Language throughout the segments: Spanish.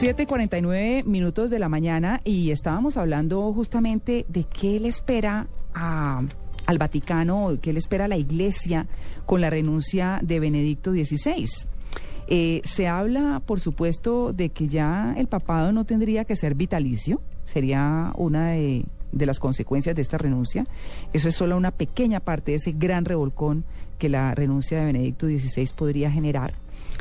7:49 minutos de la mañana y estábamos hablando justamente de qué le espera a- al Vaticano, qué le espera a la Iglesia con la renuncia de Benedicto XVI. Eh, se habla, por supuesto, de que ya el papado no tendría que ser vitalicio, sería una de, de las consecuencias de esta renuncia. Eso es solo una pequeña parte de ese gran revolcón que la renuncia de Benedicto XVI podría generar.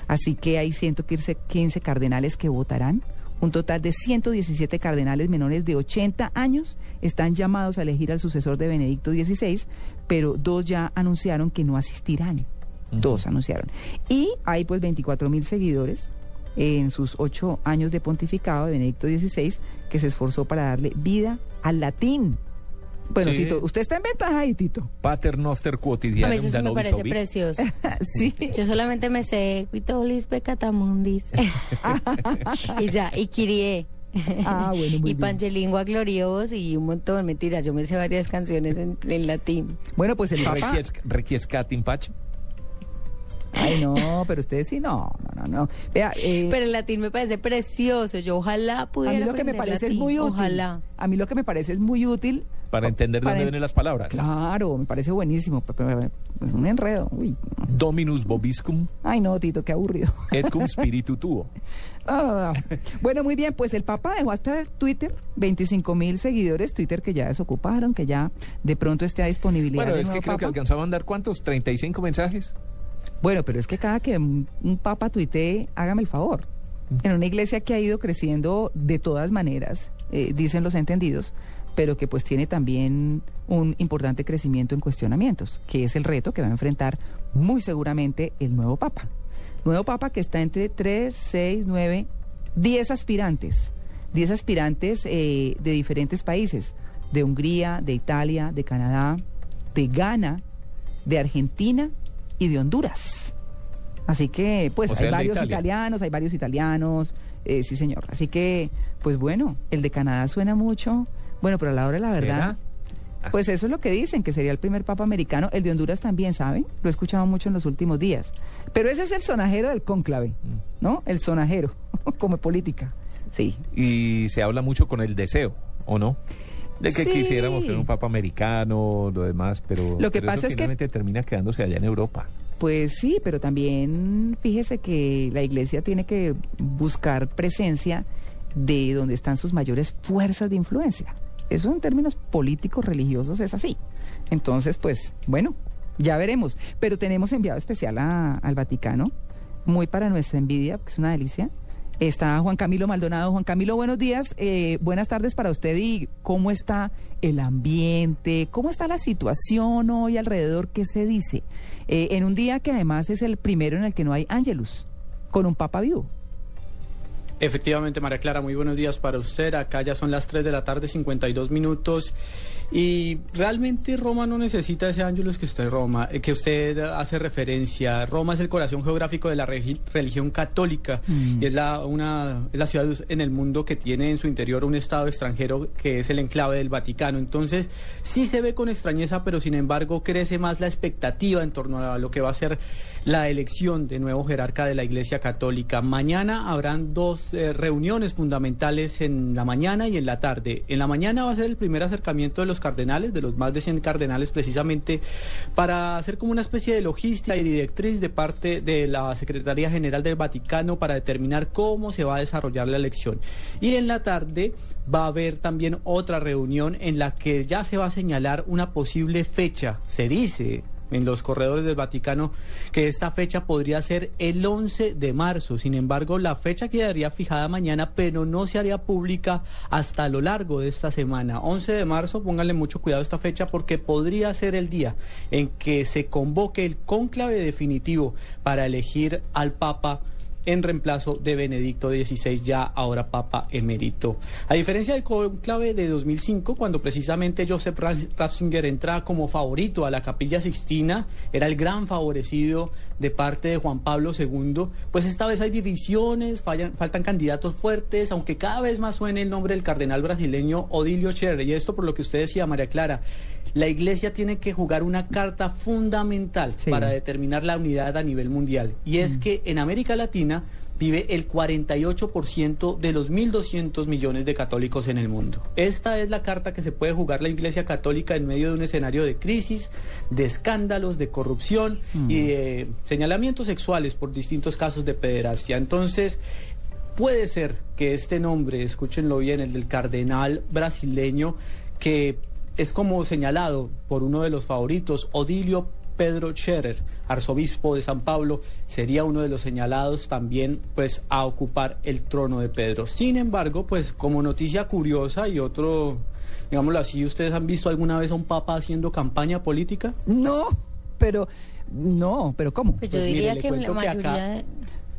Así que hay 115 cardenales que votarán. Un total de 117 cardenales menores de 80 años están llamados a elegir al sucesor de Benedicto XVI, pero dos ya anunciaron que no asistirán. Dos anunciaron. Y hay pues 24 mil seguidores en sus ocho años de pontificado de Benedicto XVI que se esforzó para darle vida al latín. Bueno, Sí. Tito, usted está en ventaja ahí, Tito. Pater Noster A Quotidianum mí eso sí me parece precioso. sí. Yo solamente me sé Quitolis Pecatamundis. y ya, y Kirie. Ah, bueno, muy y. Pangelingua Glorios y un montón, mentira, yo me sé varias canciones en, en latín. Bueno, pues el Requiescat in pace. Ay, no, pero ustedes sí, no, no, no, no. Vea, eh, Pero el latín me parece precioso, yo ojalá a pudiera mí lo que me parece es muy útil. Ojalá. A mí lo que me parece es muy útil. Para entender para dónde en- vienen las palabras. Claro, me parece buenísimo. pero- pero- Es un enredo. Uy. Dominus vobiscum Ay, no, Tito, qué aburrido. et cum spiritu tuo. Ah, bueno, muy bien, pues el Papa dejó hasta Twitter 25 mil seguidores, Twitter que ya desocuparon, que ya de pronto esté a disponibilidad. Bueno, es que creo que Papa. alcanzaba a mandar cuántos, 35 mensajes. Bueno, pero es que cada que un, un papa tuitee, hágame el favor. En una iglesia que ha ido creciendo de todas maneras, eh, dicen los entendidos, pero que pues tiene también un importante crecimiento en cuestionamientos, que es el reto que va a enfrentar muy seguramente el nuevo papa. Nuevo papa que está entre 3, 6, 9, 10 aspirantes. 10 aspirantes eh, de diferentes países, de Hungría, de Italia, de Canadá, de Ghana, de Argentina y de Honduras. Así que, pues, O hay varios Italia. italianos, hay varios italianos, eh, sí, señor. Así que, pues bueno, el de Canadá suena mucho. Bueno, pero a la hora de la verdad, ¿Será? pues eso es lo que dicen, que sería el primer papa americano. El de Honduras también, ¿saben? Lo he escuchado mucho en los últimos días. Pero ese es el sonajero del cónclave, ¿no? El sonajero, como política. Sí. Y se habla mucho con el deseo, ¿o no? De que Sí. quisiéramos ser un papa americano, lo demás, pero, Lo que pero eso pasa es que- finalmente termina quedándose allá en Europa. Pues sí, pero también fíjese que la iglesia tiene que buscar presencia de donde están sus mayores fuerzas de influencia. Eso en términos políticos, religiosos es así. Entonces, pues bueno, ya veremos. Pero tenemos enviado especial al Vaticano, muy para nuestra envidia, que es una delicia. Está Juan Camilo Maldonado. Juan Camilo, buenos días. eh, buenas tardes para usted y cómo está el ambiente, cómo está la situación hoy alrededor, qué se dice. Eh, en un día que además es el primero en el que no hay ángelus, con un papa vivo. Efectivamente, María Clara, muy buenos días para usted. Acá ya son las 3 de la tarde, 52 minutos. Y realmente Roma no necesita ese ángelos que usted, Roma, eh, que usted hace referencia. Roma es el corazón geográfico de la religión católica y es la, una, es la ciudad en el mundo que tiene en su interior un estado extranjero que es el enclave del Vaticano. Entonces, sí se ve con extrañeza, pero sin embargo crece más la expectativa en torno a lo que va a ser la elección de nuevo jerarca de la Iglesia Católica. Mañana habrán dos eh, reuniones fundamentales en la mañana y en la tarde. En la mañana va a ser el primer acercamiento de los cardenales, de los más de 100 cardenales precisamente, para hacer como una especie de logística y directriz de parte de la Secretaría General del Vaticano para determinar cómo se va a desarrollar la elección. Y en la tarde va a haber también otra reunión en la que ya se va a señalar una posible fecha, se dice, en los corredores del Vaticano que esta fecha podría ser el 11 de marzo. Sin embargo, la fecha quedaría fijada mañana, pero no se haría pública hasta lo largo de esta semana. 11 de marzo, pónganle mucho cuidado a esta fecha porque podría ser el día en que se convoque el cónclave definitivo para elegir al Papa en reemplazo de Benedicto XVI, ya ahora Papa emérito. A diferencia del conclave de 2005, cuando precisamente Joseph Ratzinger entra como favorito a la Capilla Sixtina, era el gran favorecido de parte de Juan Pablo II, pues esta vez hay divisiones, faltan candidatos fuertes, aunque cada vez más suene el nombre del cardenal brasileño Odilio Cherry, y esto por lo que usted decía, María Clara, la Iglesia tiene que jugar una carta fundamental Sí. para determinar la unidad a nivel mundial. Y es que en América Latina vive el 48% de los 1.200 millones de católicos en el mundo. Esta es la carta que se puede jugar la Iglesia Católica en medio de un escenario de crisis, de escándalos, de corrupción y de señalamientos sexuales por distintos casos de pederastia. Entonces, puede ser que este nombre, escúchenlo bien, el del cardenal brasileño, que es como señalado por uno de los favoritos, Odilio Pedro Scherer, arzobispo de San Pablo, sería uno de los señalados también pues a ocupar el trono de Pedro. Sin embargo, pues como noticia curiosa y otro, digámoslo así, ¿ustedes han visto alguna vez a un papa haciendo campaña política? No, pero no, pero ¿cómo? Pues yo Pues mire, diría le que la cuento que acá- mayoría de...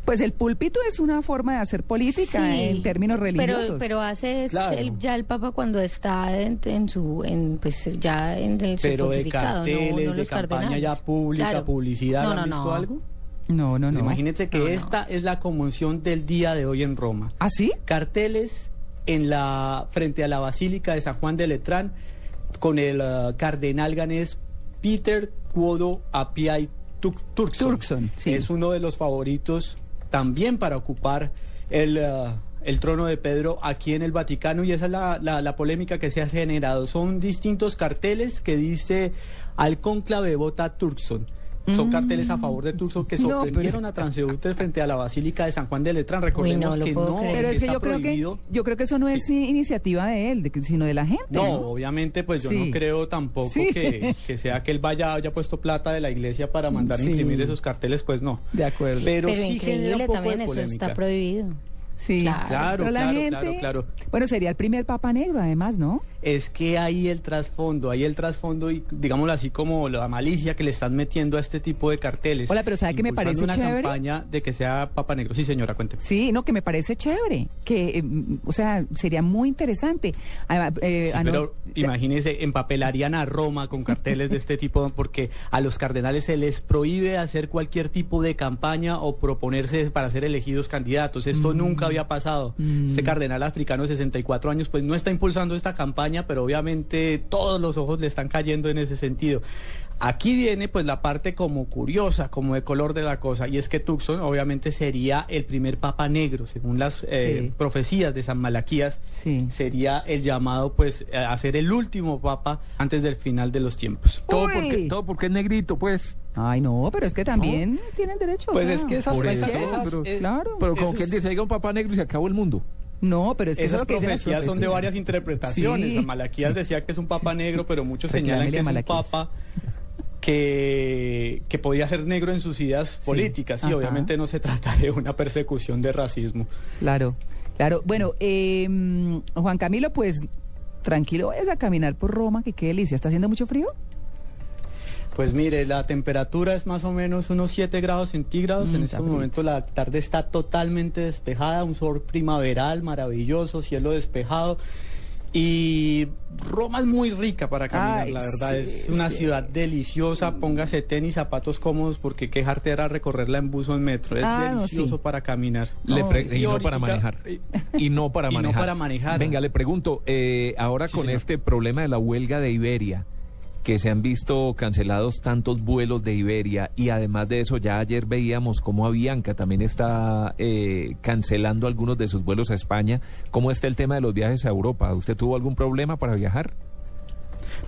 Pues el púlpito es una forma de hacer política Sí, en términos religiosos. Pero, pero hace es Claro. el- ya el Papa cuando está en, en su, en, pues ya en el su Pero de pontificado, no- carteles, no de campaña cardenales. ya pública, Claro. publicidad, No, ¿han no, visto no. algo? no, no, Pues no. imagínense que No, no. esta es la conmoción del día de hoy en Roma. ¿Ah, sí? carteles en la frente a la Basílica de San Juan de Letrán con el eh, cardenal ganés Peter Cuodo Apiai Turkson. Turkson, sí. Es uno de los favoritos también para ocupar el, eh, el trono de Pedro aquí en el Vaticano y esa es la, la- la polémica que se ha generado. Son distintos carteles que dice al cónclave vota Turkson. Son carteles a favor de Turkson que Mm. No, pero- sorprendieron a transeúntes frente a la Basílica de San Juan de Letrán. Recordemos no que no. Pero es que yo creo que, prohibido. yo creo que eso no es iniciativa de él, de sino de la gente. No, No, obviamente, pues yo Sí. no creo tampoco Sí. que, que sea que él vaya haya puesto plata de la iglesia para mandar a imprimir esos carteles, pues no. De acuerdo. Pero, Pero sí genera un poco también, de eso está prohibido. Sí, Claro. Claro, gente, claro, claro. Bueno, sería el primer papa negro, además, ¿no? Es que ahí el trasfondo, ahí el trasfondo y digámoslo así como la malicia que le están metiendo a este tipo de carteles. Hola, pero ¿sabe qué me parece una chévere? campaña de que sea Papa Negro. Sí, señora, cuénteme. Sí, no, que me parece chévere, que, eh, mm, o sea, sería muy interesante. Además, eh, Sí, ano- pero imagínese, empapelarían a Roma con carteles de este tipo porque a los cardenales se les prohíbe hacer cualquier tipo de campaña o proponerse para ser elegidos candidatos. Esto Mm. nunca había pasado. Este cardenal africano de 64 años pues no está impulsando esta campaña, pero obviamente todos los ojos le están cayendo en ese sentido. Aquí viene pues la parte como curiosa, como de color de la cosa, y es que Tucson obviamente sería el primer papa negro, según las eh, Sí. profecías de San Malaquías, Sí. sería el llamado pues a ser el último papa antes del final de los tiempos. Todo porque, todo porque es negrito, pues. Ay, no, pero es que también tienen derecho. o Pues sea, es que esas, por esas- eso, esas- pero- eh, claro. Pero como quien dice, diga un papá negro y se acabó el mundo. No, pero es que es Esas que profecías son de varias interpretaciones. Sí. Malaquías decía que es un papa negro, pero muchos señalan que es un papa que, que podía ser negro en sus ideas políticas. Y Ajá. obviamente no se trata de una persecución de racismo. Claro, claro. Bueno, eh, Juan Camilo, pues tranquilo, vayas a caminar por Roma, que qué delicia. ¿Está haciendo mucho frío? Pues mire, la temperatura es más o menos unos 7 grados centígrados. Mm, en este momento la tarde está totalmente despejada, un sol primaveral maravilloso, cielo despejado. Y Roma es muy rica para caminar, Ay, la verdad. sí, es una sí. ciudad deliciosa. Póngase tenis, zapatos cómodos, porque qué jartera recorrerla en bus o en metro. Es Ah, no, delicioso sí. para caminar. Le No, y y no para manejar. y- Y no para Y no manejar. para manejar. Venga, le pregunto, eh, ahora Sí, con señor. este problema de la huelga de Iberia, que se han visto cancelados tantos vuelos de Iberia y además de eso ya ayer veíamos cómo Avianca también está eh, cancelando algunos de sus vuelos a España. ¿Cómo está el tema de los viajes a Europa? ¿Usted tuvo algún problema para viajar?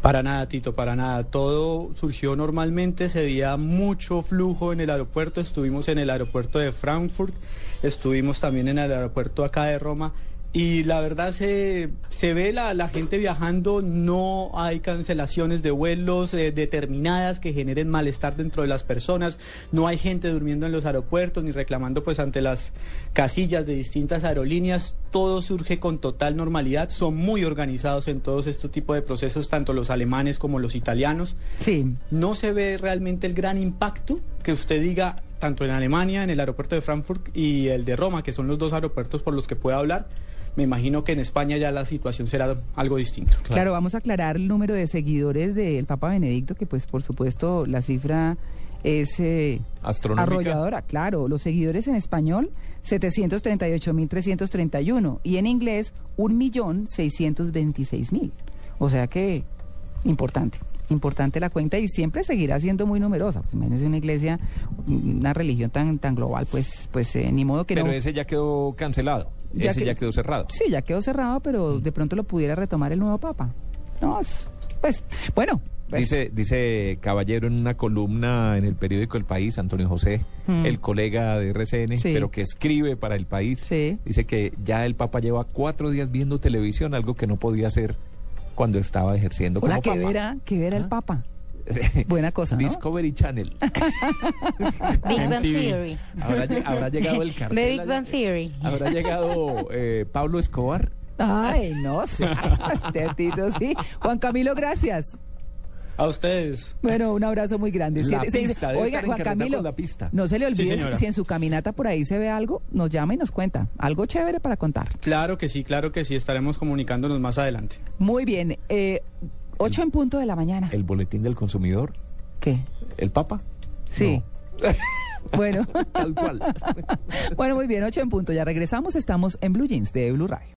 Para nada, Tito, para nada. Todo surgió normalmente, se veía mucho flujo en el aeropuerto. Estuvimos en el aeropuerto de Frankfurt, estuvimos también en el aeropuerto acá de Roma. Y la verdad se, se ve la, la gente viajando, no hay cancelaciones de vuelos eh, determinadas que generen malestar dentro de las personas, no hay gente durmiendo en los aeropuertos ni reclamando pues ante las casillas de distintas aerolíneas, todo surge con total normalidad, son muy organizados en todos estos tipos de procesos, tanto los alemanes como los italianos. Sí. No se ve realmente el gran impacto que usted diga tanto en Alemania, en el aeropuerto de Frankfurt y el de Roma, que son los dos aeropuertos por los que puede hablar me imagino que en España ya la situación será algo distinto. Claro, vamos a aclarar el número de seguidores del Papa Benedicto, que pues por supuesto la cifra es eh, arrolladora. Claro, los seguidores en español, 738.331 y en inglés, 1.626.000. O sea que importante importante la cuenta y siempre seguirá siendo muy numerosa. Pues imagínense una iglesia, una religión tan tan global, pues pues eh, ni modo que Pero ese ya quedó cancelado. Ese ya quedó cerrado. Sí, ya quedó cerrado, pero de pronto lo pudiera retomar el nuevo Papa. No, pues, bueno. Pues. Dice, dice Caballero en una columna en el periódico El País, Antonio José, mm. el colega de RCN, pero que escribe para El País, dice que ya el Papa lleva cuatro días viendo televisión, algo que no podía hacer cuando estaba ejerciendo como que Papa. Verá, que verá el ¿Ah? Papa. Buena cosa, ¿no? Discovery Channel. Big Bang Theory. Habrá, llegado el cartel. Big Bang Theory. Habrá llegado eh, Pablo Escobar. Ay, no sé. Este sí. Juan Camilo, gracias. A ustedes. Bueno, un abrazo muy grande. La pista, oiga, Juan Camilo, la pista. no se le olvide si en su caminata por ahí se ve algo, nos llama y nos cuenta. Algo chévere para contar. Claro que sí, claro que sí. Estaremos comunicándonos más adelante. Muy bien. Eh, Ocho en punto de la mañana. ¿El boletín del consumidor? ¿Qué? ¿El Papa? Sí. bueno. Tal cual. bueno, muy bien, ocho en punto. Ya regresamos. Estamos en Blue Jeans de Blue Radio.